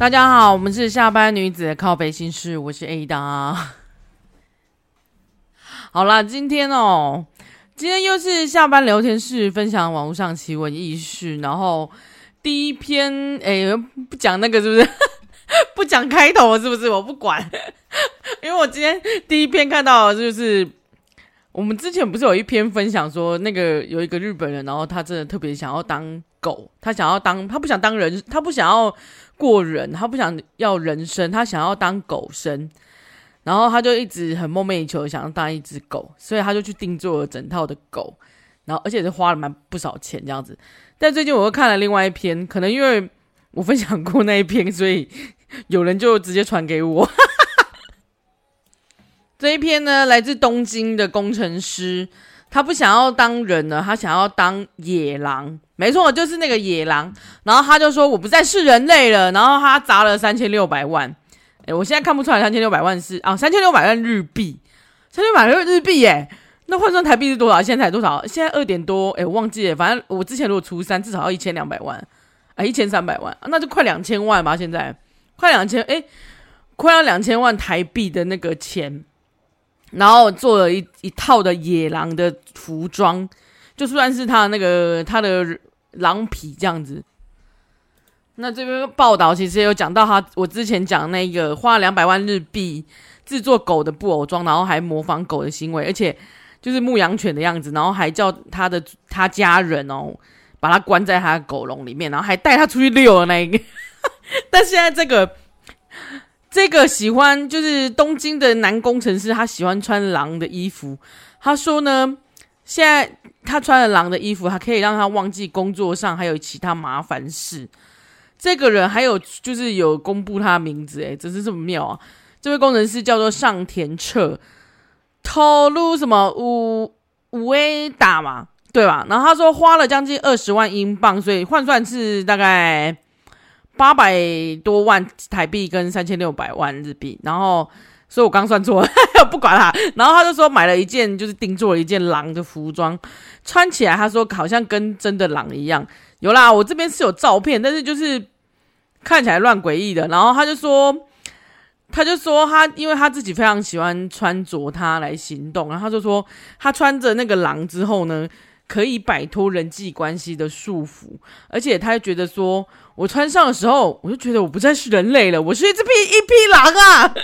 大家好，我们是下班女子的靠北心事，我是 Ada。好啦，今天哦，今天又是下班聊天室，分享网络上奇闻异事。然后第一篇，哎，不讲那个是不是？不讲开头是不是？我不管，因为我今天第一篇看到的就是我们之前不是有一篇分享说，那个有一个日本人，然后他真的特别想要当狗，他想要当，他不想当人，他不想要。过人，他不想要人生，他想要当狗生，然后他就一直很梦寐以求想要当一只狗，所以他就去定做了整套的狗，然后而且是花了蛮不少钱这样子。但最近我又看了另外一篇，可能因为我分享过那一篇，所以有人就直接传给我。这一篇呢，来自东京的工程师。他不想要当人了，他想要当野狼。没错，就是那个野狼。然后他就说：“我不再是人类了。”然后他砸了三千六百万。诶，我现在看不出来三千六百万是啊，三千六百万日币，三千六百万日币耶。那换算台币是多少？现在才多少？现在二点多。诶，我忘记了。反正我之前如果出三，至少要一千两百万啊，一千三百万，那就快两千万吧。现在快两千，诶，快要两千万台币的那个钱。然后做了一一套的野狼的服装，就算是他那个他的狼皮这样子。那这边报道其实也有讲到他，我之前讲那个花两百万日币制作狗的布偶装，然后还模仿狗的行为，而且就是牧羊犬的样子，然后还叫他的他家人哦，把他关在他的狗笼里面，然后还带他出去遛的那一个。但现在这个。这个喜欢就是东京的男工程师，他喜欢穿狼的衣服。他说呢，现在他穿了狼的衣服，他可以让他忘记工作上还有其他麻烦事。这个人还有就是有公布他的名字，诶，真是这么妙啊！这位工程师叫做上田彻，透露什么五五 A 打嘛，对吧？然后他说花了将近二十万英镑，所以换算是大概。八百多万台币跟三千六百万日币，然后，所以我刚算错了，不管他。然后他就说买了一件，就是定做了一件狼的服装，穿起来他说好像跟真的狼一样。有啦，我这边是有照片，但是就是看起来乱诡异的。然后他就说，他就说他因为他自己非常喜欢穿着它来行动，然后他就说他穿着那个狼之后呢，可以摆脱人际关系的束缚，而且他就觉得说。我穿上的时候，我就觉得我不再是人类了，我是一只匹一匹狼啊！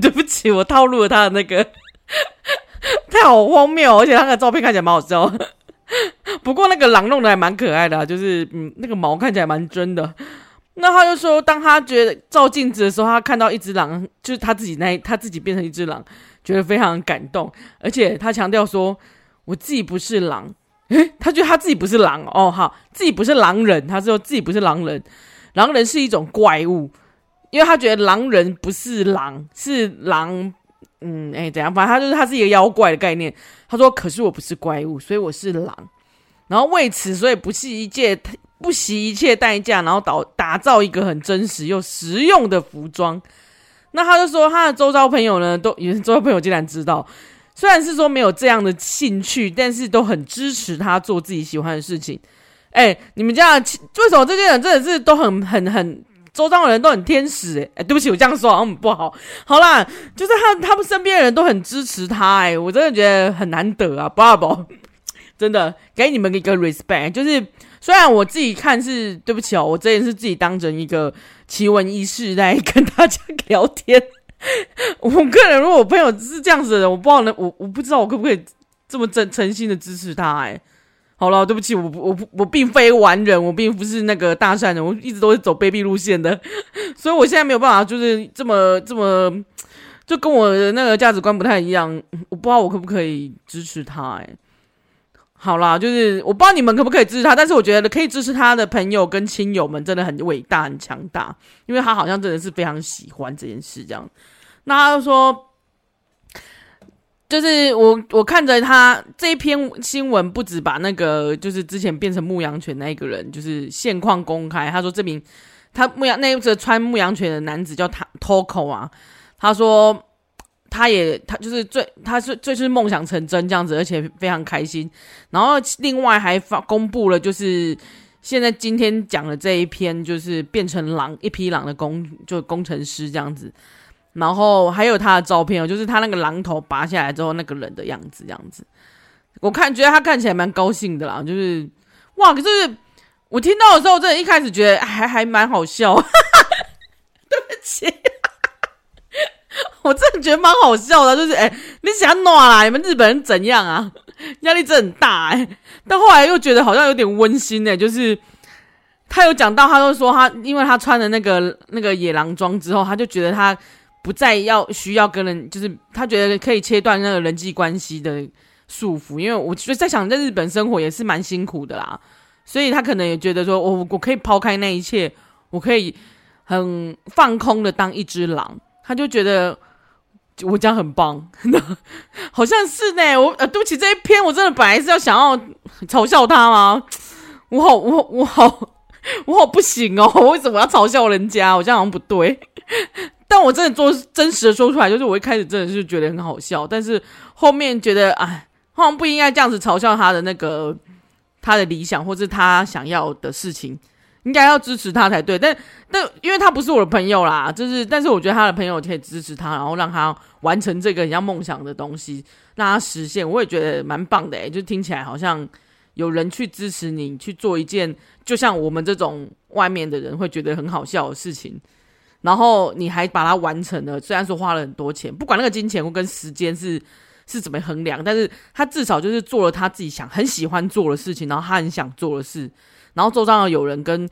对不起，我套路了他的那个，太好荒谬，而且他的照片看起来蛮好笑。不过那个狼弄得还蛮可爱的啊，就是嗯，那个毛看起来蛮真的。那他就说，当他觉得照镜子的时候，他看到一只狼，就是他自己那他自己变成一只狼，觉得非常感动，而且他强调说，我自己不是狼。诶，他觉得他自己不是狼哦，好，自己不是狼人。他说自己不是狼人，狼人是一种怪物，因为他觉得狼人不是狼，是狼。嗯，诶，怎样？反正他就是他是一个妖怪的概念。他说，可是我不是怪物，所以我是狼。然后为此，所以不惜一切不惜一切代价，然后打打造一个很真实又实用的服装。那他就说，他的周遭朋友呢，都也是周遭朋友竟然知道。虽然是说没有这样的兴趣，但是都很支持他做自己喜欢的事情。哎，你们家为什么这些人真的是都很很很周遭的人都很天使？哎，对不起，我这样说好像很不好。好啦，就是他他们身边的人都很支持他。哎，我真的觉得很难得啊，爸爸，真的给你们一个 respect。就是虽然我自己看是对不起哦，我这也是自己当成一个奇闻异事来跟大家聊天。我个人，如果我朋友是这样子的人，我不知道能，我我不知道我可不可以这么真诚心的支持他？哎，好了，对不起，我我我并非完人，我并不是那个大善人，我一直都是走卑鄙路线的，所以我现在没有办法，就是这么这么，就跟我的那个价值观不太一样，我不知道我可不可以支持他？哎，好啦，就是我不知道你们可不可以支持他，但是我觉得可以支持他的朋友跟亲友们真的很伟大、很强大，因为他好像真的是非常喜欢这件事，这样。那他就说，就是我我看着他这一篇新闻，不止把那个就是之前变成牧羊犬那一个人，就是现况公开。他说这名他牧羊那一个穿牧羊犬的男子叫他 Toko 啊，他说他也他就是最他是最是梦想成真这样子，而且非常开心。然后另外还发公布了就是。现在今天讲的这一篇，就是变成狼一匹狼的工，就工程师这样子。然后还有他的照片哦，就是他那个狼头拔下来之后那个人的样子，这样子。我看觉得他看起来蛮高兴的啦，就是哇，可是我听到的时候，真的一开始觉得还还蛮好笑。对不起，我真的觉得蛮好笑的，就是哎，你想要哪啦？你们日本人怎样啊？压力真很大哎。但后来又觉得好像有点温馨哎，就是他有讲到，他就说他因为他穿了那个那个野狼装之后，他就觉得他不再要需要跟人，就是他觉得可以切断那个人际关系的束缚。因为我觉得在想，在日本生活也是蛮辛苦的啦，所以他可能也觉得说，我我可以抛开那一切，我可以。很放空的当一只狼，他就觉得我这样很棒，好像是呢。我呃，对不起，这一篇我真的本来是要想要 嘲笑他吗？我好，我我好，我好不行哦！我 为什么要嘲笑人家？我这样好像不对。但我真的做真实的说出来，就是我一开始真的是觉得很好笑，但是后面觉得哎，好像不应该这样子嘲笑他的那个他的理想，或是他想要的事情。应该要支持他才对，但但因为他不是我的朋友啦，就是但是我觉得他的朋友可以支持他，然后让他完成这个很像梦想的东西，让他实现，我也觉得蛮棒的诶，就听起来好像有人去支持你去做一件，就像我们这种外面的人会觉得很好笑的事情，然后你还把它完成了，虽然说花了很多钱，不管那个金钱或跟时间是是怎么衡量，但是他至少就是做了他自己想很喜欢做的事情，然后他很想做的事。然后周遭有人跟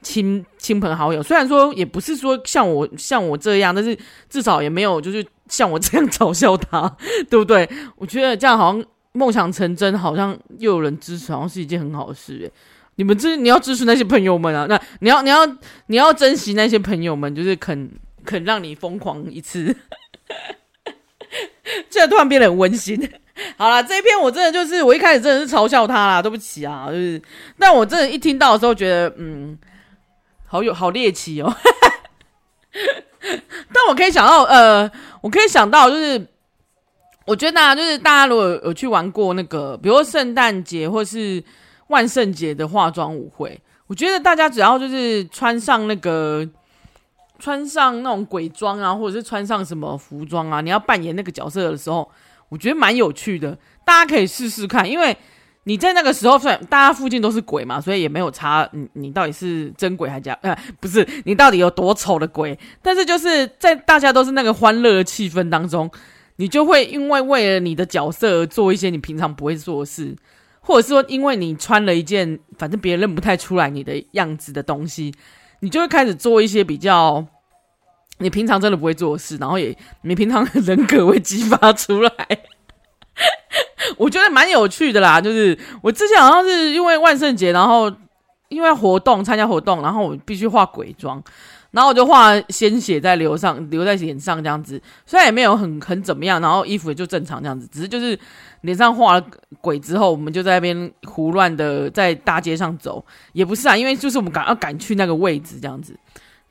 亲亲朋好友，虽然说也不是说像我像我这样，但是至少也没有就是像我这样嘲笑他，对不对？我觉得这样好像梦想成真，好像又有人支持，好像是一件很好的事诶。你们支你要支持那些朋友们啊，那你要你要你要珍惜那些朋友们，就是肯肯让你疯狂一次。现在突然变得很温馨。好啦，这一篇我真的就是我一开始真的是嘲笑他啦，对不起啊，就是，但我真的，一听到的时候觉得，嗯，好有好猎奇哦。但我可以想到，呃，我可以想到，就是我觉得大家就是大家如果有去玩过那个，比如说圣诞节或是万圣节的化妆舞会，我觉得大家只要就是穿上那个。穿上那种鬼装啊，或者是穿上什么服装啊，你要扮演那个角色的时候，我觉得蛮有趣的。大家可以试试看，因为你在那个时候，虽然大家附近都是鬼嘛，所以也没有差你你到底是真鬼还假，呃，不是你到底有多丑的鬼。但是就是在大家都是那个欢乐的气氛当中，你就会因为为了你的角色而做一些你平常不会做的事，或者是说因为你穿了一件反正别人认不太出来你的样子的东西。你就会开始做一些比较你平常真的不会做事，然后也你平常的人格会激发出来，我觉得蛮有趣的啦。就是我之前好像是因为万圣节，然后因为活动参加活动，然后我必须画鬼妆，然后我就画鲜血在流上流在脸上这样子，虽然也没有很很怎么样，然后衣服也就正常这样子，只是就是。脸上画了鬼之后，我们就在那边胡乱的在大街上走，也不是啊，因为就是我们赶要赶去那个位置这样子，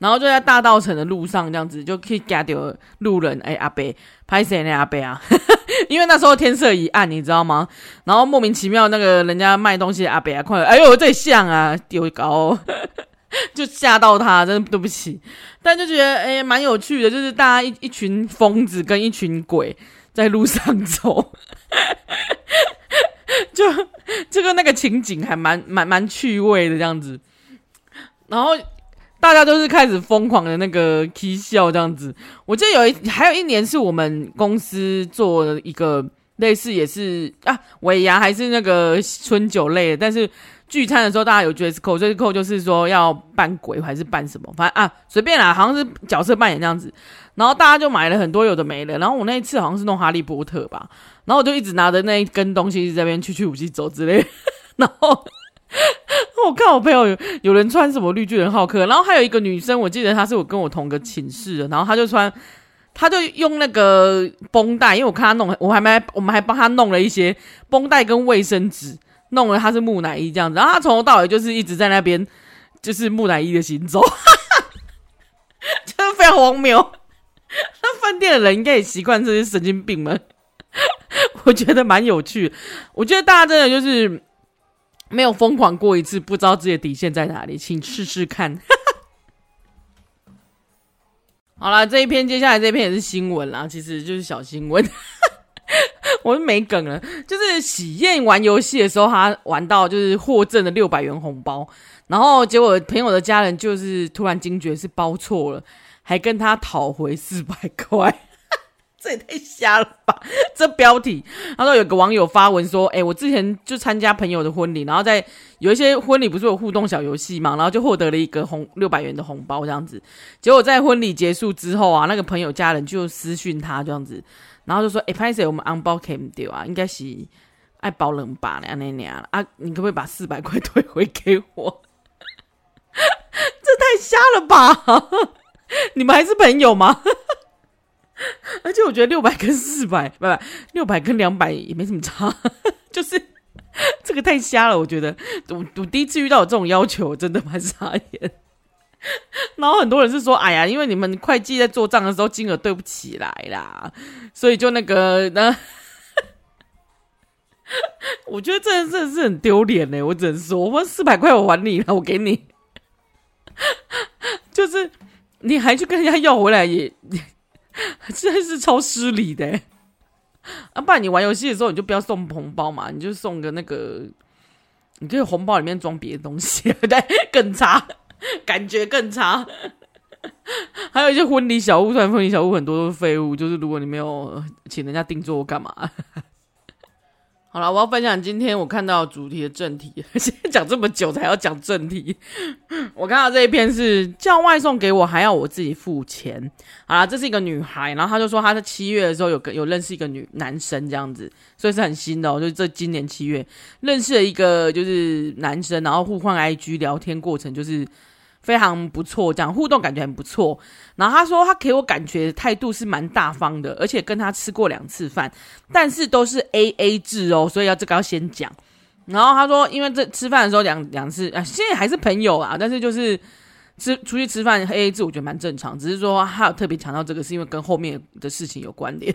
然后就在大稻城的路上这样子，就可以夹到路人，哎、阿伯，拍谁呢阿伯啊？因为那时候天色已暗，你知道吗？然后莫名其妙那个人家卖东西的阿伯啊，快，哎呦，这像啊，丢高、哦，就吓到他，真的对不起，但就觉得哎蛮、有趣的，就是大家一一群疯子跟一群鬼。在路上走，就这个那个情景还蛮蛮蛮趣味的这样子，然后大家都是开始疯狂的那个嬉笑这样子。我记得有一还有一年是我们公司做的一个类似也是啊尾牙还是那个春酒类的，但是聚餐的时候大家有 dress code，dress code 就是说要扮鬼还是扮什么，反正啊随便啦，好像是角色扮演这样子。然后大家就买了很多有的没的，然后我那一次好像是弄哈利波特吧，然后我就一直拿着那一根东西在这边去去武器走之类，然后 我看我朋友有有人穿什么绿巨人浩克，然后还有一个女生，我记得她是我跟我同个寝室的，然后她就穿，她就用那个绷带，因为我看她弄，我还没，我们还帮她弄了一些绷带跟卫生纸，弄了她是木乃伊这样子，然后她从头到尾就是一直在那边就是木乃伊的行走，就是非常荒谬。那饭店的人应该也习惯这些神经病们，我觉得蛮有趣。我觉得大家真的就是没有疯狂过一次，不知道自己的底线在哪里，请试试看。好了，这一篇接下来这一篇也是新闻啦，其实就是小新闻。我就没梗了，就是喜宴玩游戏的时候，他玩到就是获赠了六百元红包，然后结果朋友的家人就是突然惊觉是包错了，还跟他讨回四百块。这也太瞎了吧！这标题，他说有个网友发文说：“哎、我之前就参加朋友的婚礼，然后在有一些婚礼不是有互动小游戏嘛，然后就获得了一个红六百元的红包这样子。结果在婚礼结束之后啊，那个朋友家人就私讯他这样子，然后就说：‘哎、欸，拍谢我们红包可以丢啊，应该是爱包两百两那那啊，你可不可以把四百块退回给我？’ 这太瞎了吧！你们还是朋友吗？” 而且我觉得六百跟四百，不不，六百跟两百也没什么差，就是这个太瞎了。我觉得我我第一次遇到有这种要求，真的蛮傻眼。然后很多人是说，哎呀，因为你们会计在做账的时候金额对不起来啦，所以就那个那，我觉得这真的是很丢脸呢。我只能说，我四百块我还你了，我给你，就是你还去跟人家要回来也。真是超失礼的，啊！不然你玩游戏的时候，你就不要送红包嘛，你就送个那个，你可以红包里面装别的东西，对，更差，感觉更差。还有一些婚礼小物，虽然婚礼小物很多都是废物，就是如果你没有请人家定做，干嘛？好了，我要分享今天我看到主题的正题。现在讲这么久才要讲正题。我看到这一篇是叫外送给我，还要我自己付钱。好啦，这是一个女孩，然后她就说她在七月的时候有个有认识一个女男生这样子，所以是很新的，就这今年七月认识了一个就是男生，然后互换 IG 聊天过程就是。非常不错，这样互动感觉很不错。然后他说，他给我感觉态度是蛮大方的，而且跟他吃过两次饭，但是都是 AA 制哦，所以要这个要先讲。然后他说，因为这吃饭的时候两两次啊，现在还是朋友啊，但是就是吃出去吃饭 AA 制，我觉得蛮正常。只是说他有特别强调这个，是因为跟后面的事情有关联。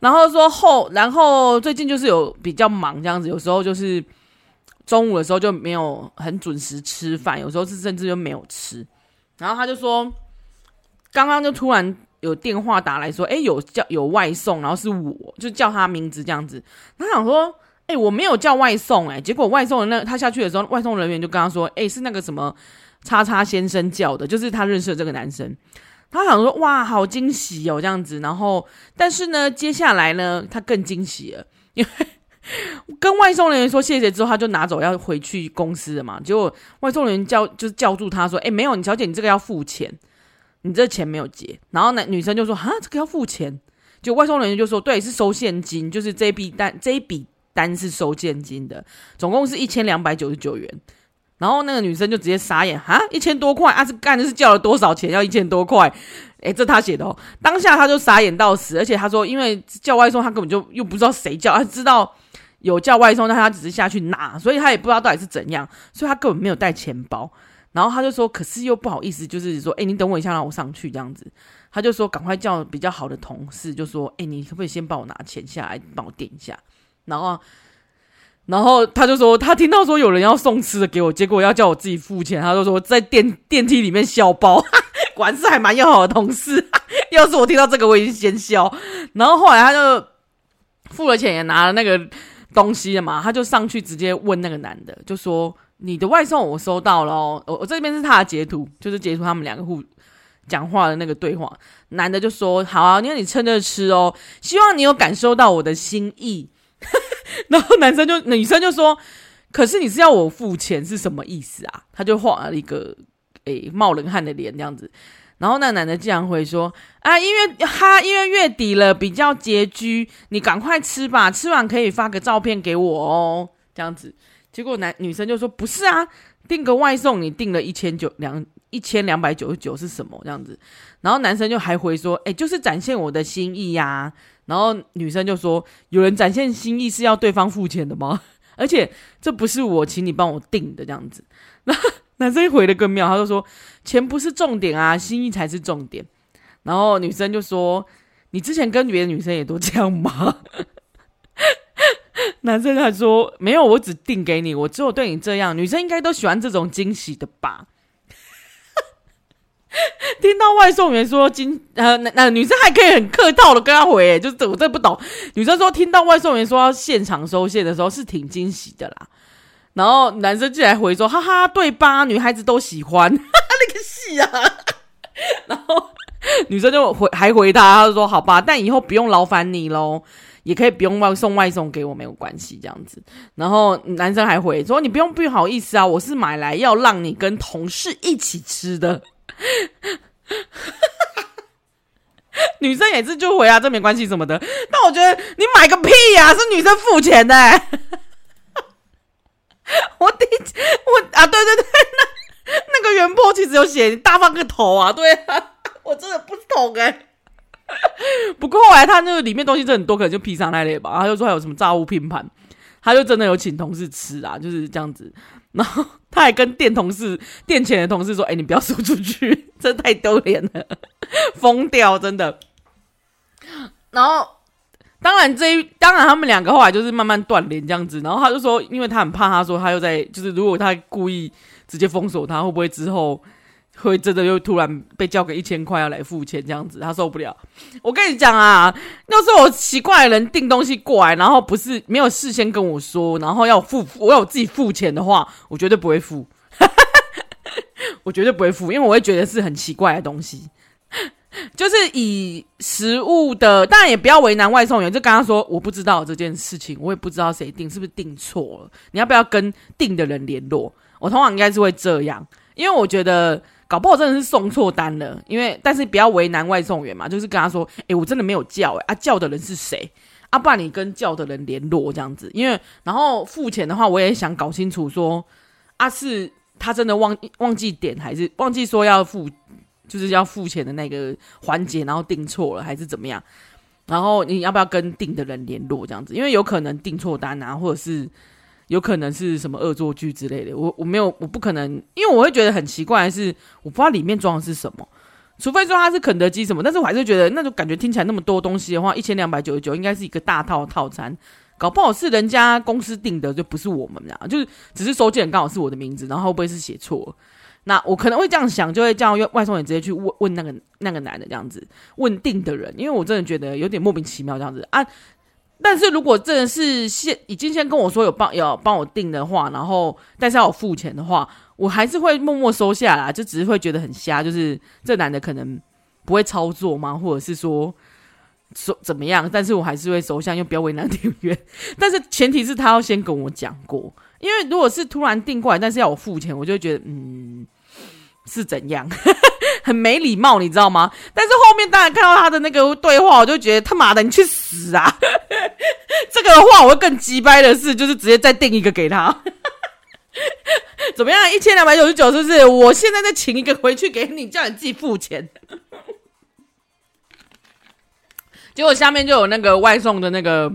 然后说后，然后最近就是有比较忙这样子，有时候就是。中午的时候就没有很准时吃饭，有时候是甚至就没有吃。然后他就说，刚刚就突然有电话打来说，哎，有叫有外送，然后是我就叫他名字这样子。他想说，哎，我没有叫外送，哎，结果外送的那他下去的时候，外送人员就跟他说，哎，是那个什么叉叉先生叫的，就是他认识的这个男生。他想说，哇，好惊喜哦，这样子。然后，但是呢，接下来呢，他更惊喜了，因为。跟外送人员说谢谢之后，他就拿走要回去公司了嘛。结果外送人员叫就是叫住他说：“哎，没有，你小姐，你这个要付钱，你这钱没有结。”然后男女生就说：“哈，这个要付钱。”就外送人员就说：“对，是收现金，就是这笔单这一笔单是收现金的，总共是一千两百九十九元。”然后那个女生就直接傻眼：“哈，一千多块啊，是干的是叫了多少钱？要一千多块？哎，这他写的哦。当下他就傻眼到死，而且他说，因为叫外送，他根本就又不知道谁叫，他知道。”有叫外送，但他只是下去拿，所以他也不知道到底是怎样，所以他根本没有带钱包。然后他就说，可是又不好意思，就是说，哎，你等我一下，让我上去这样子。他就说，赶快叫比较好的同事，就说，哎，你可不可以先帮我拿钱下来，帮我垫一下？然后，然后他就说，他听到说有人要送吃的给我，结果要叫我自己付钱。他就说在电电梯里面笑包，果然是还蛮要好的同事。要是我听到这个，我已经先笑。然后后来他就付了钱，也拿了那个。东西了嘛，他就上去直接问那个男的，就说：“你的外送我收到了哦，我我这边是他的截图，就是截图他们两个互讲话的那个对话。”男的就说：“好啊，你看你趁热吃哦，希望你有感受到我的心意。”然后男生就女生就说：“可是你是要我付钱是什么意思啊？”他就画了一个诶冒冷汗的脸这样子。然后那男的竟然会说啊，因为哈，因为月底了，比较拮据，你赶快吃吧，吃完可以发个照片给我哦，这样子。结果男女生就说不是啊，订个外送，你订了一千九两一千两百九十九是什么这样子？然后男生就还回说，哎，就是展现我的心意呀、啊。然后女生就说，有人展现心意是要对方付钱的吗？而且这不是我请你帮我订的这样子。那。男生回的更妙，他就说：“钱不是重点啊，心意才是重点。”然后女生就说：“你之前跟别的女生也都这样吗？” 男生还说没有，我只定给你，我只有对你这样。女生应该都喜欢这种惊喜的吧？听到外送员说惊呃，那那女生还可以很客套的跟他回，就是我真不懂。女生说听到外送员说要现场收现的时候是挺惊喜的啦。然后男生进来回说：“哈哈，对吧？女孩子都喜欢，哈哈，那个戏啊。”然后女生就回还回他，他就说：“好吧，但以后不用劳烦你喽，也可以不用外送外送给我，没有关系，这样子。”然后男生还回说：“你不用不好意思啊，我是买来要让你跟同事一起吃的。”女生也是就回啊，这没关系什么的。但我觉得你买个屁呀，啊，是女生付钱的，我第我啊，对对对，那那个原 po 其实有写你大方个头啊，对啊，我真的不懂哎、不过后来他那个里面东西真很多，可能就披萨那类吧。他就说还有什么炸物拼盘，他就真的有请同事吃啊，就是这样子。然后他还跟店同事、店前的同事说：“哎、你不要说出去，真太丢脸了，疯掉，真的。”然后。当然，这一当然，他们两个后来就是慢慢断联这样子。然后他就说，因为他很怕，他说他又在，就是如果他故意直接封锁他，会不会之后会真的又突然被叫个一千块要来付钱这样子？他受不了。我跟你讲啊，要是我奇怪的人订东西过来，然后不是没有事先跟我说，然后要付我要自己付钱的话，我绝对不会付。我绝对不会付，因为我会觉得是很奇怪的东西。就是以食物的，当然也不要为难外送员，就跟他说我不知道这件事情，我也不知道谁订，是不是订错了？你要不要跟订的人联络？我通常应该是会这样，因为我觉得搞不好真的是送错单了。因为但是不要为难外送员嘛，就是跟他说，诶、我真的没有叫、欸，诶啊，叫的人是谁？啊，不然你跟叫的人联络这样子。因为然后付钱的话，我也想搞清楚说，啊，是他真的忘忘记点，还是忘记说要付？就是要付钱的那个环节，然后订错了还是怎么样？然后你要不要跟订的人联络这样子？因为有可能订错单啊，或者是有可能是什么恶作剧之类的。我我没有，我不可能，因为我会觉得很奇怪是，我不知道里面装的是什么。除非说它是肯德基什么，但是我还是觉得那种感觉听起来那么多东西的话，一千两百九十九应该是一个大套套餐，搞不好是人家公司订的，就不是我们俩，就是只是收件人刚好是我的名字，然后会不会是写错了？那我可能会这样想，就会叫外送员直接去问问那个那个男的这样子问订的人，因为我真的觉得有点莫名其妙这样子啊。但是如果真的是先已经先跟我说有帮有帮我订的话，然后但是要我付钱的话，我还是会默默收下来，就只是会觉得很瞎，就是这男的可能不会操作吗？或者是说说怎么样？但是我还是会收下，因为不要为难店员。但是前提是他要先跟我讲过，因为如果是突然订过来，但是要我付钱，我就会觉得嗯。是怎样，很没礼貌，你知道吗？但是后面当然看到他的那个对话，我就觉得他妈的，你去死啊！这个的话，我会更鸡掰的是，就是直接再订一个给他。怎么样？一千两百九十九，是不是？我现在再请一个回去给你，叫你自己付钱。结果下面就有那个外送的那个。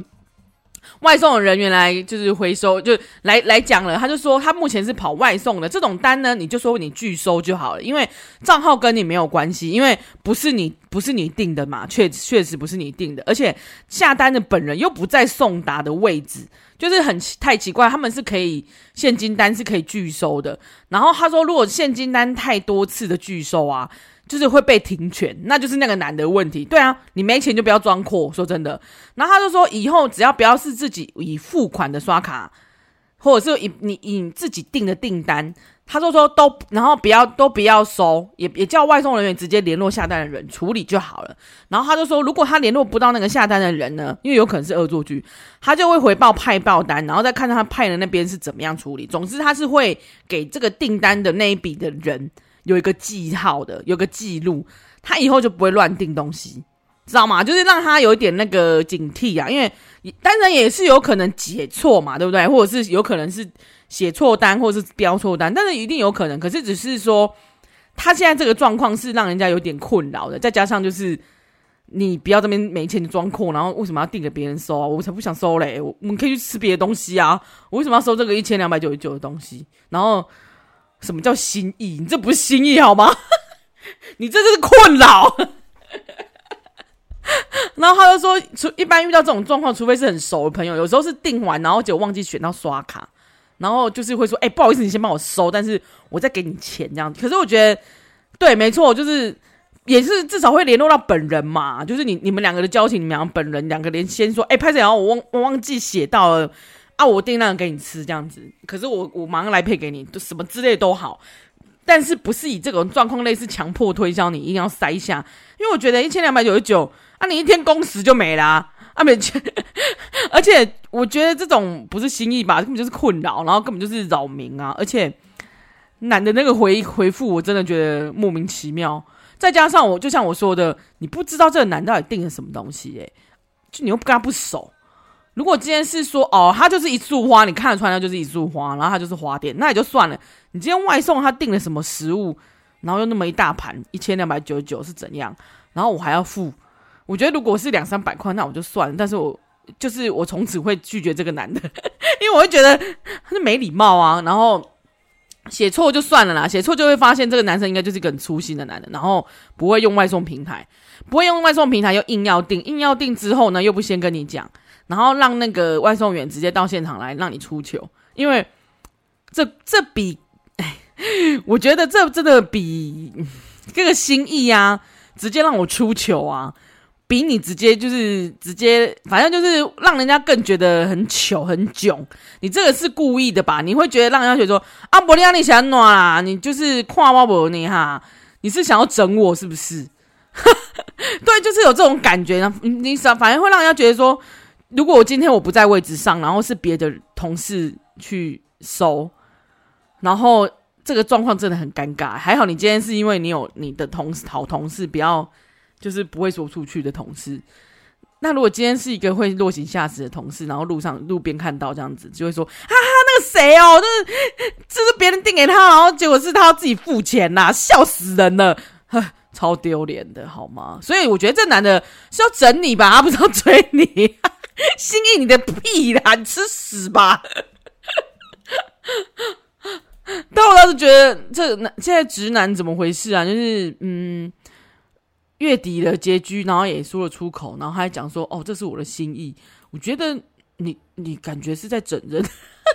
外送的人员来就是回收，就来来讲了。他就说他目前是跑外送的这种单呢，你就说你拒收就好了，因为账号跟你没有关系，因为不是你不是你订的嘛，确确实不是你订的，而且下单的本人又不在送达的位置，就是很太奇怪。他们是可以现金单是可以拒收的，然后他说如果现金单太多次的拒收啊。就是会被停权，那就是那个男的问题。对啊，你没钱就不要装阔。说真的，然后他就说，以后只要不要是自己以付款的刷卡，或者是以你以自己订的订单，他就说都，然后不要都不要收，也也叫外送人员直接联络下单的人处理就好了。然后他就说，如果他联络不到那个下单的人呢，因为有可能是恶作剧，他就会回报派报单，然后再看他派的那边是怎么样处理。总之，他是会给这个订单的那一笔的人。有一个记号的，有个记录，他以后就不会乱订东西，知道吗？就是让他有一点那个警惕啊，因为当然也是有可能写错嘛，对不对？或者是有可能是写错单，或者是标错单，但是一定有可能。可是只是说，他现在这个状况是让人家有点困扰的，再加上就是你不要这边没钱就装阔，然后为什么要订给别人收啊？我才不想收嘞，我们可以去吃别的东西啊，我为什么要收这个一千两百九十九的东西？然后。什么叫心意？你这不是心意好吗？你这就是困扰。然后他就说，除一般遇到这种状况，除非是很熟的朋友，有时候是订完，然后就忘记选到刷卡，然后就是会说，哎、不好意思，你先帮我收，但是我再给你钱这样。可是我觉得，对，没错，就是也是至少会联络到本人嘛，就是你你们两个的交情，你们两个本人两个连先说，哎、拍谢，然后我忘我忘记写到了啊，我订那个给你吃这样子，可是我我马上来配给你，什么之类都好。但是不是以这种状况类似强迫推销，你一定要塞下，因为我觉得一千两百九十九啊，你一天工时就没啦啊，没钱，而且我觉得这种不是心意吧，根本就是困扰，然后根本就是扰民啊，而且男的那个回回复我真的觉得莫名其妙，再加上我就像我说的，你不知道这个男到底订了什么东西诶、就你又跟他不熟。如果今天是说哦，他就是一束花，你看得出来他就是一束花，然后他就是花店，那也就算了。你今天外送他订了什么食物，然后又那么一大盘，一千两百九十九是怎样？然后我还要付，我觉得如果是两三百块，那我就算了。但是我就是我从此会拒绝这个男的，因为我会觉得他是没礼貌啊。然后写错就算了啦，写错就会发现这个男生应该就是一个很粗心的男的，然后不会用外送平台，不会用外送平台又硬要订，硬要订之后呢又不先跟你讲。然后让那个外送员直接到现场来让你出球，因为这这比，哎，我觉得这真的比这个心意啊，直接让我出球啊，比你直接就是直接，反正就是让人家更觉得很糗很囧。你这个是故意的吧？你会觉得让人家觉得说啊，伯利亚你想暖啦，你就是跨挖伯你哈，你是想要整我是不是？对，就是有这种感觉，你你反反而会让人家觉得说。如果我今天我不在位置上，然后是别的同事去收，然后这个状况真的很尴尬。还好你今天是因为你有你的同事好同事，比较就是不会说出去的同事。那如果今天是一个会落井下石的同事，然后路上路边看到这样子，就会说：“哈哈，那个谁哦，就是这是别人订给他，然后结果是他要自己付钱呐，笑死人了，呵，超丢脸的好吗？”所以我觉得这男的是要整你吧，他不是要追你。心意你的屁啦！你吃屎吧！但我倒是觉得这男现在直男怎么回事啊？就是嗯，月底的结局，然后也说了出口，然后还讲说：“哦，这是我的心意。”我觉得你你感觉是在整人，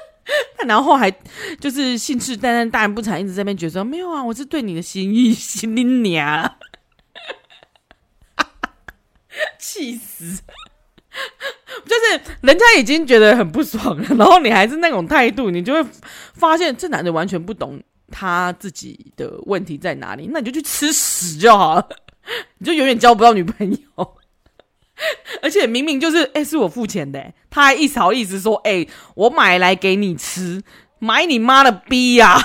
然后还就是信誓旦旦、大言不惭，一直在那边觉得说：“没有啊，我是对你的心意，心里娘，气死！” 就是人家已经觉得很不爽了，然后你还是那种态度，你就会发现这男的完全不懂他自己的问题在哪里，那你就去吃屎就好了，你就永远交不到女朋友。而且明明就是，哎、是我付钱的，他还一直好意思说，哎、我买来给你吃，买你妈的逼呀、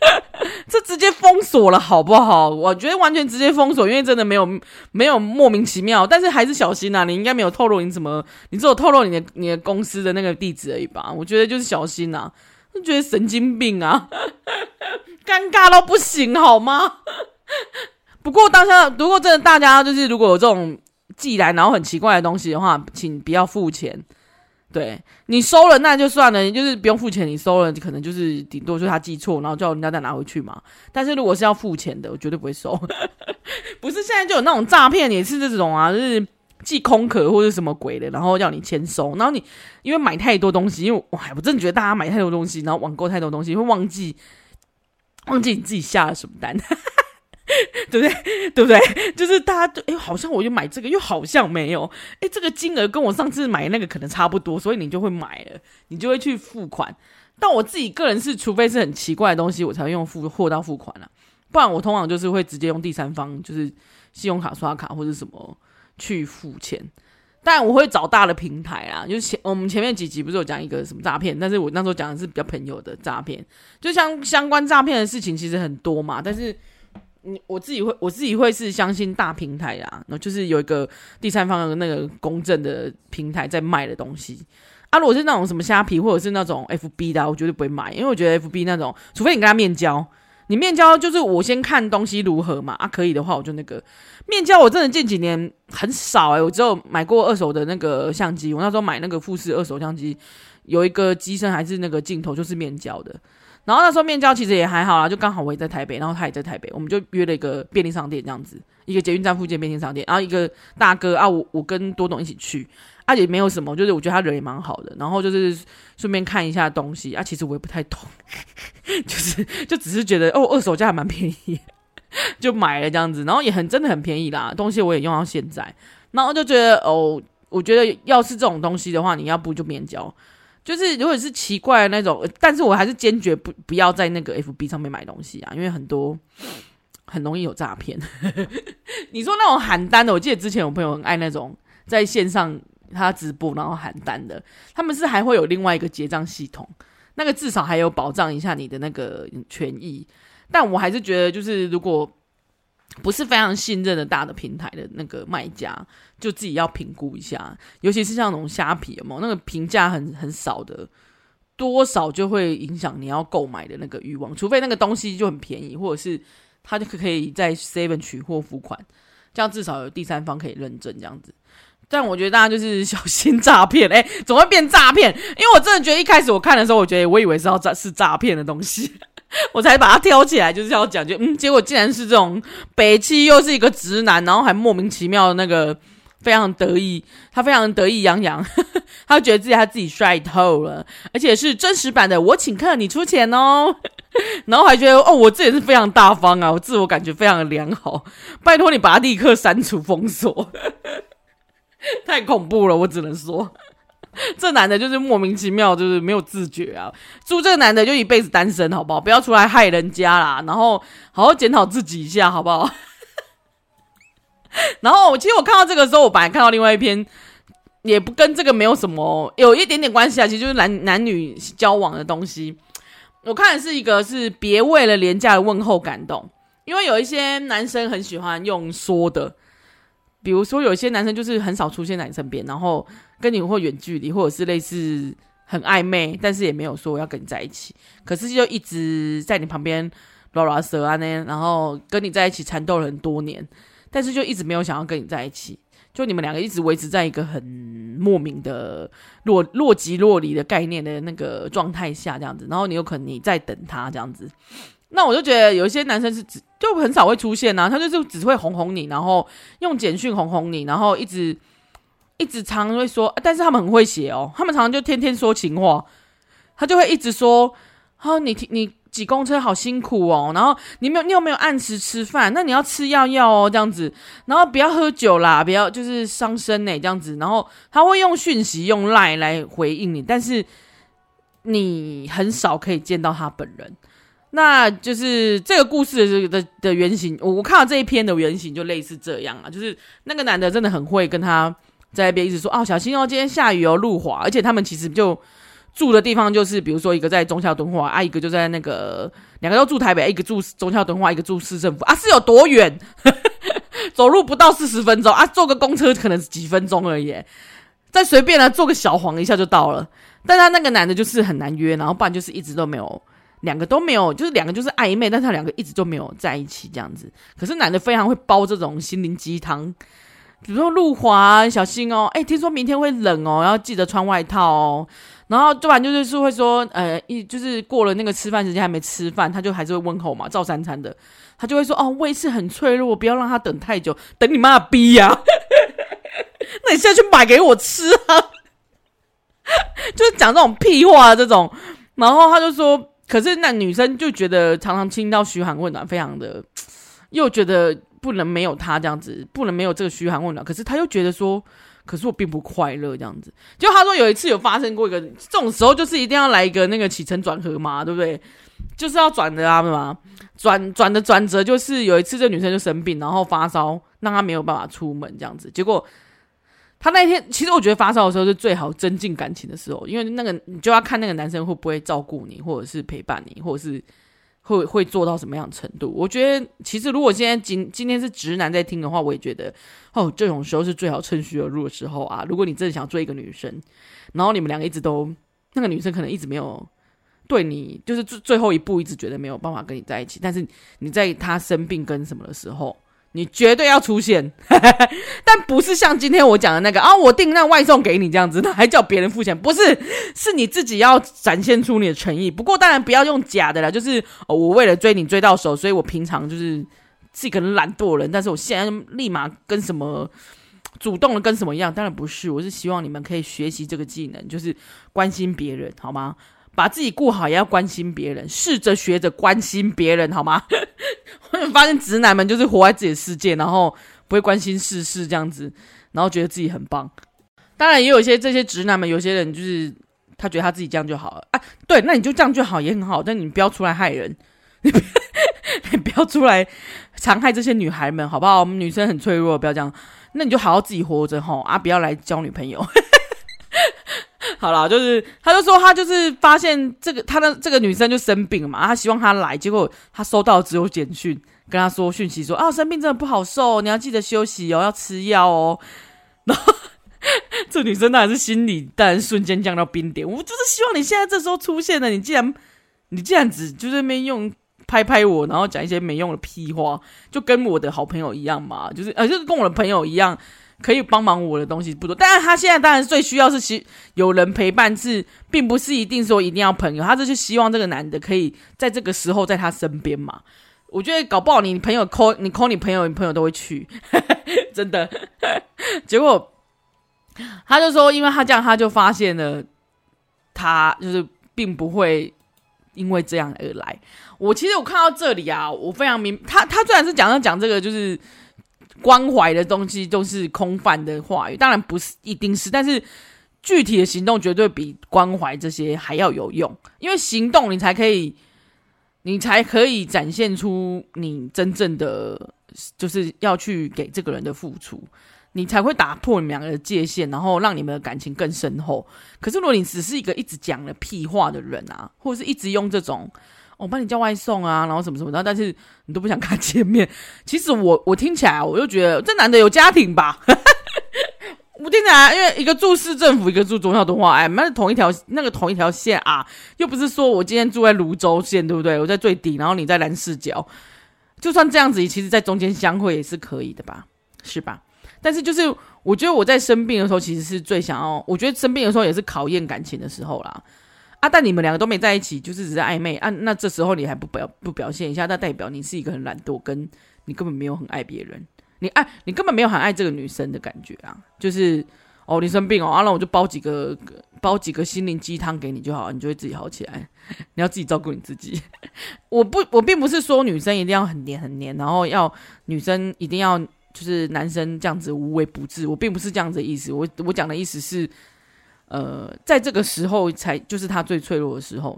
这直接封锁了，好不好？我觉得完全直接封锁，因为真的没有没有莫名其妙，但是还是小心、啊。你应该没有透露你怎么，你只有透露你的你的公司的那个地址而已吧？我觉得就是小心、啊，就觉得神经病啊，尴尬到不行，好吗？不过当下，如果真的大家就是如果有这种寄来然后很奇怪的东西的话，请不要付钱。对，你收了那就算了，你就是不用付钱，你收了可能就是顶多就他寄错，然后叫人家再拿回去嘛。但是如果是要付钱的，我绝对不会收。不是现在就有那种诈骗，也是这种啊，就是寄空壳或者什么鬼的，然后要你签收，然后你因为买太多东西，因为哇，我真的觉得大家买太多东西，然后网购太多东西，会忘记忘记你自己下了什么单。对不对？对不对？就是大家都，哎，好像我就买这个，又好像没有，哎，这个金额跟我上次买那个可能差不多，所以你就会买了，你就会去付款。但我自己个人是，除非是很奇怪的东西，我才会用付货到付款了，不然我通常就是会直接用第三方，就是信用卡刷卡或者什么去付钱。但我会找大的平台啊，就是前我们前面几集不是有讲一个什么诈骗，但是我那时候讲的是比较朋友的诈骗，就像相关诈骗的事情其实很多嘛，但是。你我自己会，我自己会是相信大平台啊，那就是有一个第三方的那个公正的平台在卖的东西啊。如果是那种什么虾皮或者是那种 FB 的，我绝对不会买，因为我觉得 FB 那种，除非你跟他面交，你面交就是我先看东西如何嘛啊，可以的话我就那个面交。我真的近几年很少诶、我只有买过二手的那个相机，我那时候买那个富士二手相机。有一个机身还是那个镜头就是面交的。然后那时候面交其实也还好啦，就刚好我也在台北，然后他也在台北，我们就约了一个便利商店这样子，一个捷运站附近便利商店，然后一个大哥啊，我我跟多董一起去，啊也没有什么，就是我觉得他人也蛮好的，然后就是顺便看一下东西啊，其实我也不太懂，就是就只是觉得哦二手价还蛮便宜，就买了这样子，然后也很真的很便宜啦，东西我也用到现在，然后就觉得哦，我觉得要是这种东西的话，你要不就面交。就是如果是奇怪的那种，但是我还是坚决不不要在那个 FB 上面买东西啊，因为很多很容易有诈骗。你说那种喊单的，我记得之前有朋友很爱那种在线上他直播然后喊单的，他们是还会有另外一个结账系统，那个至少还有保障一下你的那个权益。但我还是觉得，就是如果。不是非常信任的大的平台的那个卖家，就自己要评估一下，尤其是像那种虾皮，有没有那个评价很很少的，多少就会影响你要购买的那个欲望。除非那个东西就很便宜，或者是他就可以在 Seven 取货付款，这样至少有第三方可以认证这样子。但我觉得大家就是小心诈骗，诶、欸，总会变诈骗，因为我真的觉得一开始我看的时候，我觉得我以为是要诈是诈骗的东西。我才把他挑起来，就是要讲，就嗯，结果竟然是这种北七，又是一个直男，然后还莫名其妙的那个非常得意，他非常得意洋洋，他觉得自己他自己帅透了，而且是真实版的，我请客你出钱哦，然后还觉得哦，我这也是非常大方啊，我自我感觉非常的良好，拜托你把他立刻删除封锁，太恐怖了，我只能说。这男的就是莫名其妙，就是没有自觉啊！祝这个男的就一辈子单身，好不好？不要出来害人家啦，然后好好检讨自己一下，好不好？然后，其实我看到这个时候，我本来看到另外一篇，也不跟这个没有什么，有一点点关系啊。其实就是男男女交往的东西。我看的是一个，是别为了廉价的问候感动，因为有一些男生很喜欢用说的，比如说有一些男生就是很少出现在你身边，然后。跟你或远距离，或者是类似很暧昧，但是也没有说我要跟你在一起，可是就一直在你旁边拉拉舌啊呢，然后跟你在一起缠斗了很多年，但是就一直没有想要跟你在一起，就你们两个一直维持在一个很莫名的若若即若离的概念的那个状态下，这样子，然后你有可能你在等他这样子，那我就觉得有一些男生是只就很少会出现啊，他就是只会哄哄你，然后用简讯哄哄你，然后一直。一直常会说，但是他们很会写哦。他们常常就天天说情话，他就会一直说：“哦，你你挤公车好辛苦哦，然后你没有你有没有按时吃饭？那你要吃药药哦，这样子，然后不要喝酒啦，不要就是伤身呢，这样子。然后他会用讯息用赖来回应你，但是你很少可以见到他本人。那就是这个故事的的的原型，我我看到这一篇的原型就类似这样啊，就是那个男的真的很会跟他。在那边一直说哦，小心哦，今天下雨哦，路滑。而且他们其实就住的地方就是，比如说一个在中孝敦化啊，一个就在那个两个都住台北，一个住中孝敦化，一个住市政府啊，是有多远？走路不到四十分钟啊，坐个公车可能是几分钟而已。再随便呢，坐个小黄一下就到了。但他那个男的就是很难约，然后不然就是一直都没有，两个都没有，就是两个就是暧昧，但他两个一直都没有在一起这样子。可是男的非常会煲这种心灵鸡汤。比如说路滑，小心哦！哎，听说明天会冷哦，要记得穿外套哦。然后，不然就是会说，呃，一就是过了那个吃饭时间还没吃饭，他就还是会问候嘛，照三餐的。他就会说，哦，胃是很脆弱，不要让他等太久，等你妈逼呀！那你现在去买给我吃啊！就是讲这种屁话这种。然后他就说，可是那女生就觉得常常听到嘘寒问暖，非常的又觉得。不能没有他这样子，不能没有这个嘘寒问暖。可是他又觉得说，可是我并不快乐这样子。就他说有一次有发生过一个这种时候，就是一定要来一个那个起承转合嘛，对不对？就是要转的啊嘛，转转的转折就是有一次这女生就生病，然后发烧，让她没有办法出门这样子。结果他那天其实我觉得发烧的时候是最好增进感情的时候，因为那个你就要看那个男生会不会照顾你，或者是陪伴你，或者是。会会做到什么样的程度？我觉得其实如果现在今今天是直男在听的话，我也觉得哦，这种时候是最好趁虚而入的时候啊。如果你真的想追一个女生，然后你们两个一直都那个女生可能一直没有对你，就是最最后一步一直觉得没有办法跟你在一起，但是你在她生病跟什么的时候，你绝对要出现，但不是像今天我讲的那个啊，我订那外送给你这样子，那还叫别人付钱？不是，是你自己要展现出你的诚意。不过当然不要用假的啦，就是、我为了追你追到手，所以我平常就是是一个懒惰人，但是我现在立马跟什么主动的跟什么一样？当然不是，我是希望你们可以学习这个技能，就是关心别人，好吗？把自己顾好，也要关心别人，试着学着关心别人，好吗？我 发现直男们就是活在自己的世界，然后不会关心世事这样子，然后觉得自己很棒。当然，也有一些这些直男们，有些人就是他觉得他自己这样就好了啊。对，那你就这样就好，也很好。但你不要出来害人，你不要，你不要出来残害这些女孩们，好不好？我们女生很脆弱，不要这样。那你就好好自己活着吼啊，不要来交女朋友。好了，就是他就说他就是发现这个他的这个女生就生病嘛，他希望他来，结果他收到只有简讯，跟他说讯息说啊，生病真的不好受，你要记得休息哦，要吃药哦。然后这女生当然是心里当然瞬间降到冰点，我就是希望你现在这时候出现了，你既然你这样子就在那边用拍拍我，然后讲一些没用的屁话，就跟我的好朋友一样嘛，就是呃就是跟我的朋友一样。可以帮忙我的东西不多，但是他现在当然最需要是希有人陪伴，是并不是一定说一定要朋友，他就是希望这个男的可以在这个时候在他身边嘛。我觉得搞不好你朋友 call 你 call 你朋友，你朋友都会去，真的。结果他就说，因为他这样，他就发现了他就是并不会因为这样而来。我其实我看到这里啊，我非常明他他虽然是讲要讲这个就是。关怀的东西都是空泛的话语，当然不是一定是，但是具体的行动绝对比关怀这些还要有用，因为行动你才可以，你才可以展现出你真正的就是要去给这个人的付出，你才会打破你们两个的界限，然后让你们的感情更深厚。可是如果你只是一个一直讲了屁话的人啊，或者是一直用这种。我帮你叫外送啊，然后什么什么的，但是你都不想跟他见面。其实我我听起来，我就觉得这男的有家庭吧。我听起来，因为一个住市政府，一个住忠孝敦化，哎，那是同一条那个同一条线啊，又不是说我今天住在芦洲线，对不对？我在最底，然后你在南市角，就算这样子，其实在中间相会也是可以的吧，是吧？但是就是我觉得我在生病的时候，其实是最想要，我觉得生病的时候也是考验感情的时候啦。啊！但你们两个都没在一起，就是只是暧昧啊。那这时候你还不表不表现一下，那代表你是一个很懒惰，跟你根本没有很爱别人。你爱你根本没有很爱这个女生的感觉啊。就是哦，你生病哦，啊，那我就煲几个煲几个心灵鸡汤给你就好，你就会自己好起来。你要自己照顾你自己。我不，我并不是说女生一定要很黏很黏，然后要女生一定要就是男生这样子无微不至。我并不是这样子的意思。我我讲的意思是。呃，在这个时候才就是他最脆弱的时候，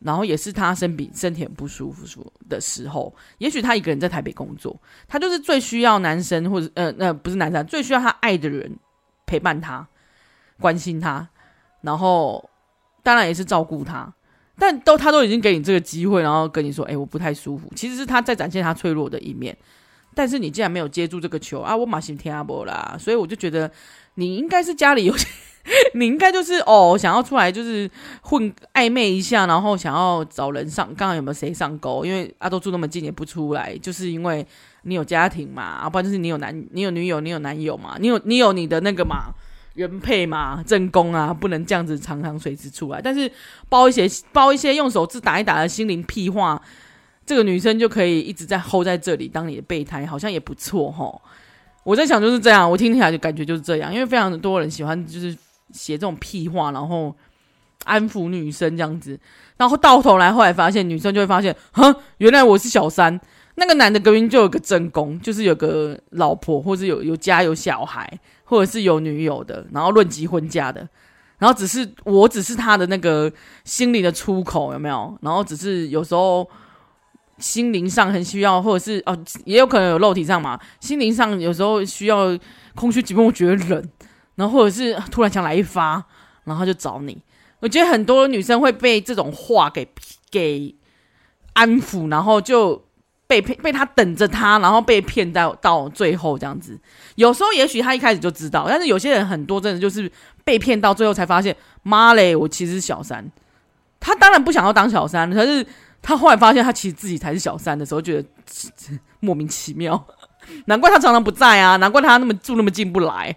然后也是他身体身体很不舒服的时候。也许他一个人在台北工作，他就是最需要男生或者呃呃不是男生，最需要他爱的人陪伴他、关心他，然后当然也是照顾他。但都他都已经给你这个机会，然后跟你说：“哎，我不太舒服。”其实是他在展现他脆弱的一面。但是你竟然没有接住这个球啊！我马上听阿波啦，所以我就觉得你应该是家里有。你应该就是哦，想要出来就是混暧昧一下，然后想要找人上，刚刚有没有谁上钩？因为阿都住那么近也不出来，就是因为你有家庭嘛，啊，不然就是你有男，你有女友，你有男友嘛，你有你有你的那个嘛原配嘛正宫啊，不能这样子常常随时出来。但是包一些包一些用手指打一打的心灵屁话，这个女生就可以一直在 hold 在这里当你的备胎，好像也不错吼。我在想就是这样，我听起来就感觉就是这样，因为非常的多人喜欢就是。写这种屁话，然后安抚女生这样子，然后到头来后来发现，女生就会发现，哼，原来我是小三。那个男的隔壁就有个正宫，就是有个老婆，或是有有家有小孩，或者是有女友的，然后论及婚嫁的，然后只是我只是他的那个心灵的出口，有没有？然后只是有时候心灵上很需要，或者是哦，也有可能有肉体上嘛，心灵上有时候需要空虚寂寞，我觉得冷。然后或者是突然想来一发，然后就找你。我觉得很多女生会被这种话给给安抚，然后就被骗，被他等着他，然后被骗到到最后这样子。有时候也许他一开始就知道，但是有些人很多真的就是被骗到最后才发现，妈嘞，我其实是小三。他当然不想要当小三，可是他后来发现他其实自己才是小三的时候，觉得莫名其妙。难怪他常常不在啊，难怪他那么住那么进不来，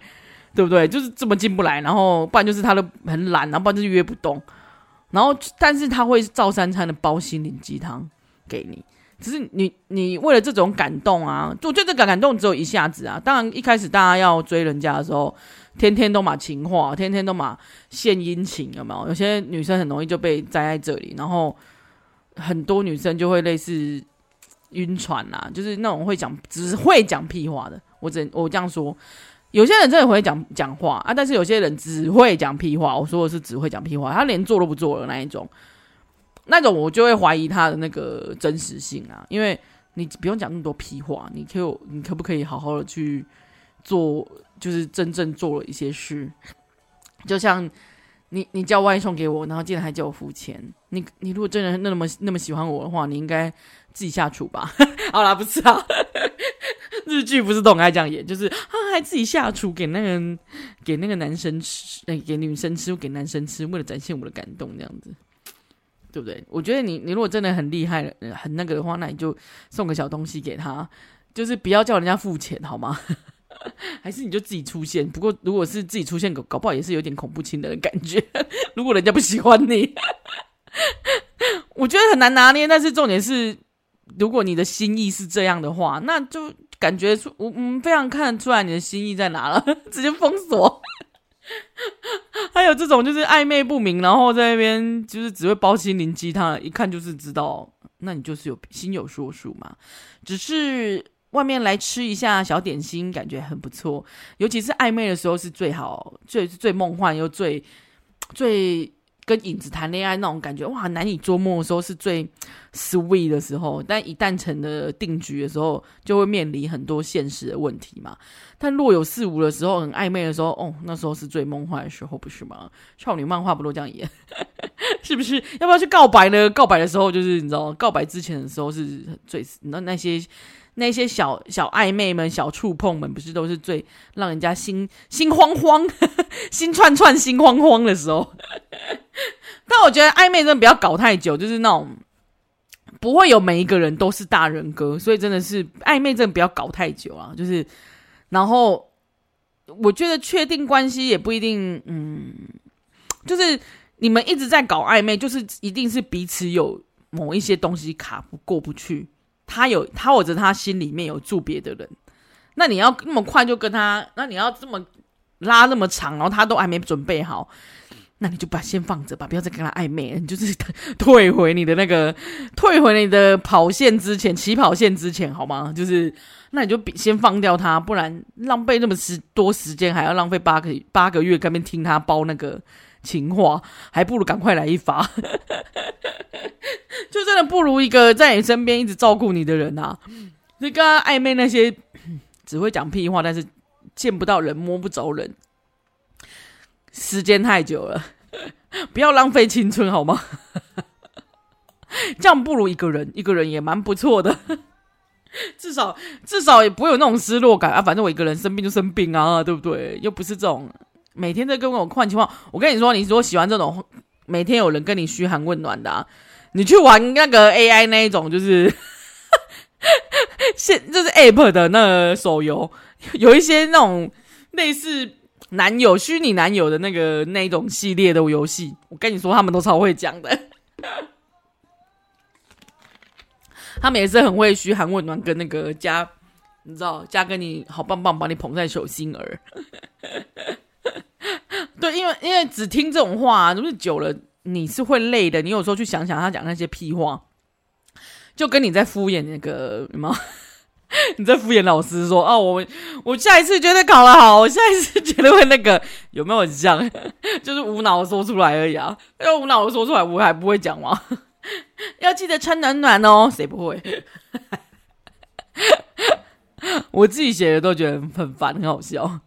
对不对？就是这么进不来，然后不然就是他都很懒，然后不然就是约不动，然后但是他会照三餐的包心灵鸡汤给你。只是你你为了这种感动啊，我觉得这个感动只有一下子啊。当然一开始大家要追人家的时候，天天都嘛情话，天天都嘛献殷勤，有没有？有些女生很容易就被栽在这里，然后很多女生就会类似晕船啊，就是那种会讲只会讲屁话的。我只我这样说，有些人真的会讲讲话啊，但是有些人只会讲屁话。我说的是只会讲屁话，他连做都不做的那一种。那种我就会怀疑他的那个真实性啊，因为你不用讲那么多屁话，你可以，你可不可以好好的去做，就是真正做了一些事，就像你你叫外送给我，然后竟然还叫我付钱，你你如果真的那么那么喜欢我的话，你应该自己下厨吧？好啦，不是啊，日剧不是都爱这样演，就是他还自己下厨给那个给那个男生吃，给女生吃，给男生吃，为了展现我的感动，这样子。对不对？我觉得你你如果真的很厉害，很那个的话，那你就送个小东西给他，就是不要叫人家付钱，好吗？还是你就自己出现？不过如果是自己出现，搞搞不好也是有点恐怖情人的感觉。如果人家不喜欢你，我觉得很难拿捏。但是重点是，如果你的心意是这样的话，那就感觉出我嗯非常看得出来你的心意在哪了，直接封锁。还有这种就是暧昧不明，然后在那边就是只会包心灵鸡汤，一看就是知道，那你就是有心有说数嘛。只是外面来吃一下小点心，感觉很不错。尤其是暧昧的时候是最好，最最梦幻又最最。跟影子谈恋爱那种感觉，哇，难以捉摸的时候是最 sweet 的时候，但一旦成了定局的时候，就会面临很多现实的问题嘛。但若有似无的时候，很暧昧的时候，哦，那时候是最梦幻的时候，不是吗？少女漫画不都这样演？是不是？要不要去告白呢？告白的时候，就是你知道，告白之前的时候是最那那些。那些小小暧昧们、小触碰们，不是都是最让人家心心慌慌、心串串、心慌慌的时候？但我觉得暧昧真的不要搞太久，就是那种不会有每一个人都是大人哥，所以真的是暧昧真的不要搞太久啊。就是，然后我觉得确定关系也不一定，嗯，就是你们一直在搞暧昧，就是一定是彼此有某一些东西卡不过不去。他有他或者他心里面有住别的人，那你要那么快就跟他，那你要这么拉那么长，然后他都还没准备好，那你就把先放着吧，不要再跟他暧昧了，你就是 退回你的那个，退回你的跑线之前，起跑线之前，好吗？就是那你就先放掉他，不然浪费那么时多时间，还要浪费八个八个月，跟边听他包那个。情话还不如赶快来一发，就真的不如一个在你身边一直照顾你的人啊！你跟他暧昧那些 只会讲屁话，但是见不到人摸不着人，时间太久了，不要浪费青春好吗？这样不如一个人，一个人也蛮不错的，至少至少也不会有那种失落感啊！反正我一个人生病就生病啊，对不对？又不是这种。每天在跟我换情况，我跟你说，你如果喜欢这种每天有人跟你嘘寒问暖的，啊，你去玩那个 AI 那一种，就是 现就是 App 的那个手游，有一些那种类似男友虚拟男友的那个那一种系列的游戏，我跟你说，他们都超会讲的，他们也是很会嘘寒问暖，跟那个加，你知道加跟你好棒棒，把你捧在手心儿。对，因为因为只听这种话，就是久了你是会累的。你有时候去想想他讲那些屁话，就跟你在敷衍那个什么，你在敷衍老师说哦，我我下一次觉得考得好，我下一次绝对会那个，有没有很像？就是无脑说出来而已啊。要无脑说出来，我还不会讲吗？要记得穿暖暖哦，谁不会？我自己写的都觉得很烦，很好笑。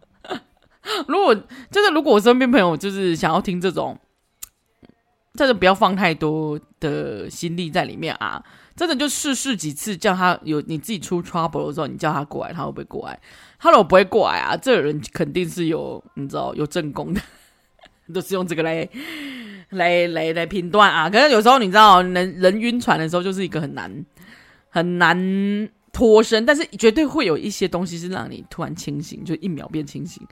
如果就是如果我身边朋友就是想要听这种，真的不要放太多的心力在里面啊！真的就试试几次，叫他有你自己出 trouble 的时候，你叫他过来，他会不会过来？他如果不会过来啊，这个人肯定是有你知道有正宫的，都是用这个来来来来评断啊。可是有时候你知道人人晕船的时候，就是一个很难很难脱身，但是绝对会有一些东西是让你突然清醒，就一秒变清醒。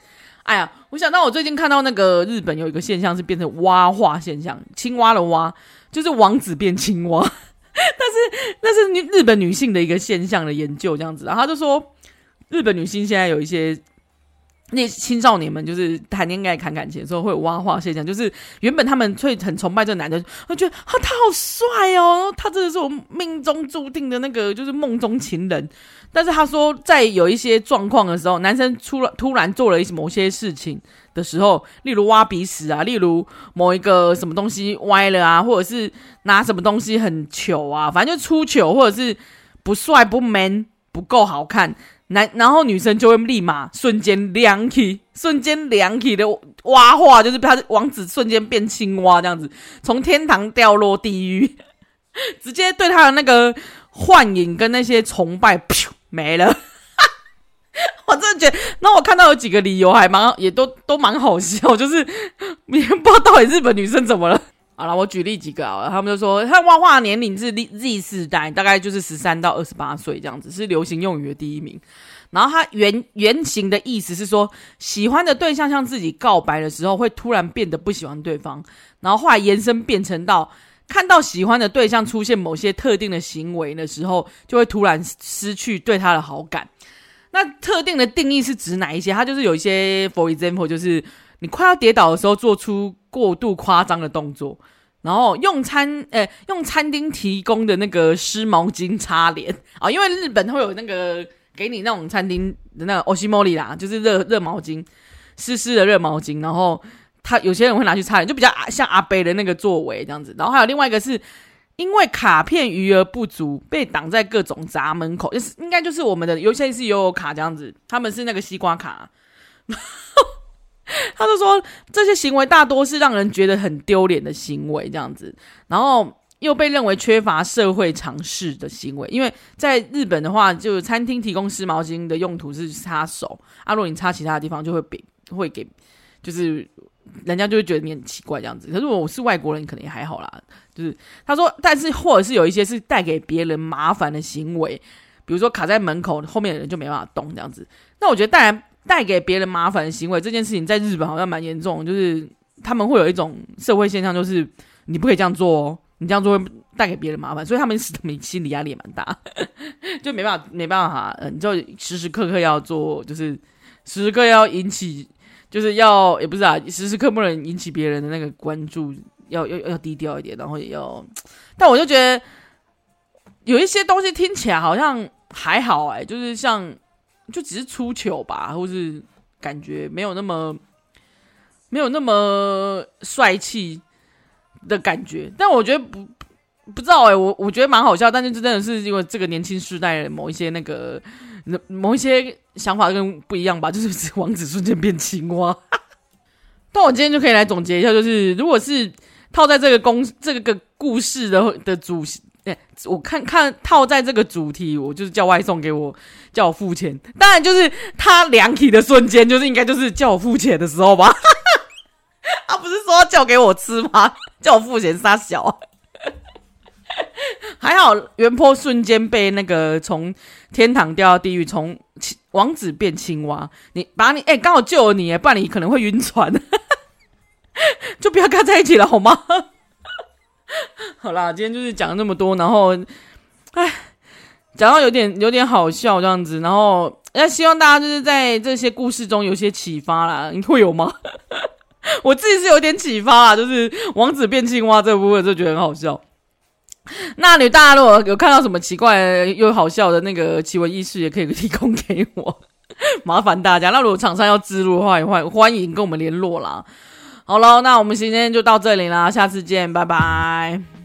哎呀，我想到我最近看到那个日本有一个现象是变成蛙化现象，青蛙的蛙就是王子变青蛙，但是那是日本女性的一个现象的研究这样子，然后他就说日本女性现在有一些。那青少年们就是谈恋爱、谈感情的时候会有蛙化现象，就是原本他们会很崇拜这个男的，我觉得啊他好帅哦，他真的是我命中注定的那个就是梦中情人。但是他说，在有一些状况的时候，男生出了突然做了一些某些事情的时候，例如挖鼻屎啊，例如某一个什么东西歪了啊，或者是拿什么东西很糗啊，反正就出糗，或者是不帅不 man 不够好看。男，然后女生就会立马瞬间凉起，瞬间凉起的蛙化，就是他王子瞬间变青蛙这样子，从天堂掉落地狱，直接对他的那个幻影跟那些崇拜，噗 没了。我真的觉得，那我看到有几个理由还蛮，也都都蛮好笑，就是也不知道到底日本女生怎么了。好了，我举例几个啊，他们就说他蛙化年龄是 Z 世代，大概就是十三到二十八岁这样子，是流行用语的第一名。然后他原原型的意思是说，喜欢的对象向自己告白的时候，会突然变得不喜欢对方，然后后来延伸变成到看到喜欢的对象出现某些特定的行为的时候，就会突然失去对他的好感。那特定的定义是指哪一些？他就是有一些，for example，就是你快要跌倒的时候做出。过度夸张的动作，然后用餐，呃，用餐厅提供的那个湿毛巾擦脸啊，因为日本会有那个给你那种餐厅的那个欧西莫里啦，就是热热毛巾，湿湿的热毛巾，然后他有些人会拿去擦脸，就比较像阿伯的那个作为这样子。然后还有另外一个是因为卡片余额不足，被挡在各种闸门口，就是应该就是我们的有些是悠游卡这样子，他们是那个西瓜卡。他就说，这些行为大多是让人觉得很丢脸的行为，这样子，然后又被认为缺乏社会常识的行为。因为在日本的话，就餐厅提供湿毛巾的用途是擦手，啊，如果你擦其他的地方，就会给会给，就是人家就会觉得你很奇怪这样子。可是我是外国人，可能也还好啦。就是他说，但是或者是有一些是带给别人麻烦的行为，比如说卡在门口，后面的人就没办法动这样子。那我觉得带来。带给别人麻烦的行为这件事情，在日本好像蛮严重，就是他们会有一种社会现象，就是你不可以这样做哦，你这样做会带给别人麻烦，所以他们心理 压力也蛮大，就没办法没办法，嗯，就时时刻刻要做，就是时时刻要引起，就是要也不是啊，时时刻不能引起别人的那个关注，要要要低调一点，然后也要，但我就觉得有一些东西听起来好像还好哎，就是像。就只是出糗吧，或是感觉没有那么没有那么帅气的感觉，但我觉得不不知道哎、我我觉得蛮好笑，但是真的是因为这个年轻时代的某一些那个某一些想法跟不一样吧，就是王子瞬间变青蛙。但我今天就可以来总结一下，就是如果是套在这个公这个故事的的主。欸、我看看套在这个主题，我就是叫外送给我，叫我付钱。当然，就是他量体的瞬间，就是应该就是叫我付钱的时候吧。他不是说要叫给我吃吗？叫我付钱杀小。还好，原坡瞬间被那个从天堂掉到地狱，从王子变青蛙。你把你哎，刚、好救了你，不然你可能会晕船。就不要跟他在一起了，好吗？好啦，今天就是讲了那么多，然后，哎，讲到有点有点好笑这样子，然后，那希望大家就是在这些故事中有些启发啦，你会有吗？我自己是有点启发啦，就是王子变青蛙这部分就觉得很好笑。那你大家如果有看到什么奇怪又好笑的那个奇闻异事，也可以提供给我，麻烦大家。那如果厂商要自入的话，也欢欢迎跟我们联络啦。好了，那我们今天就到这里啦，下次见，拜拜。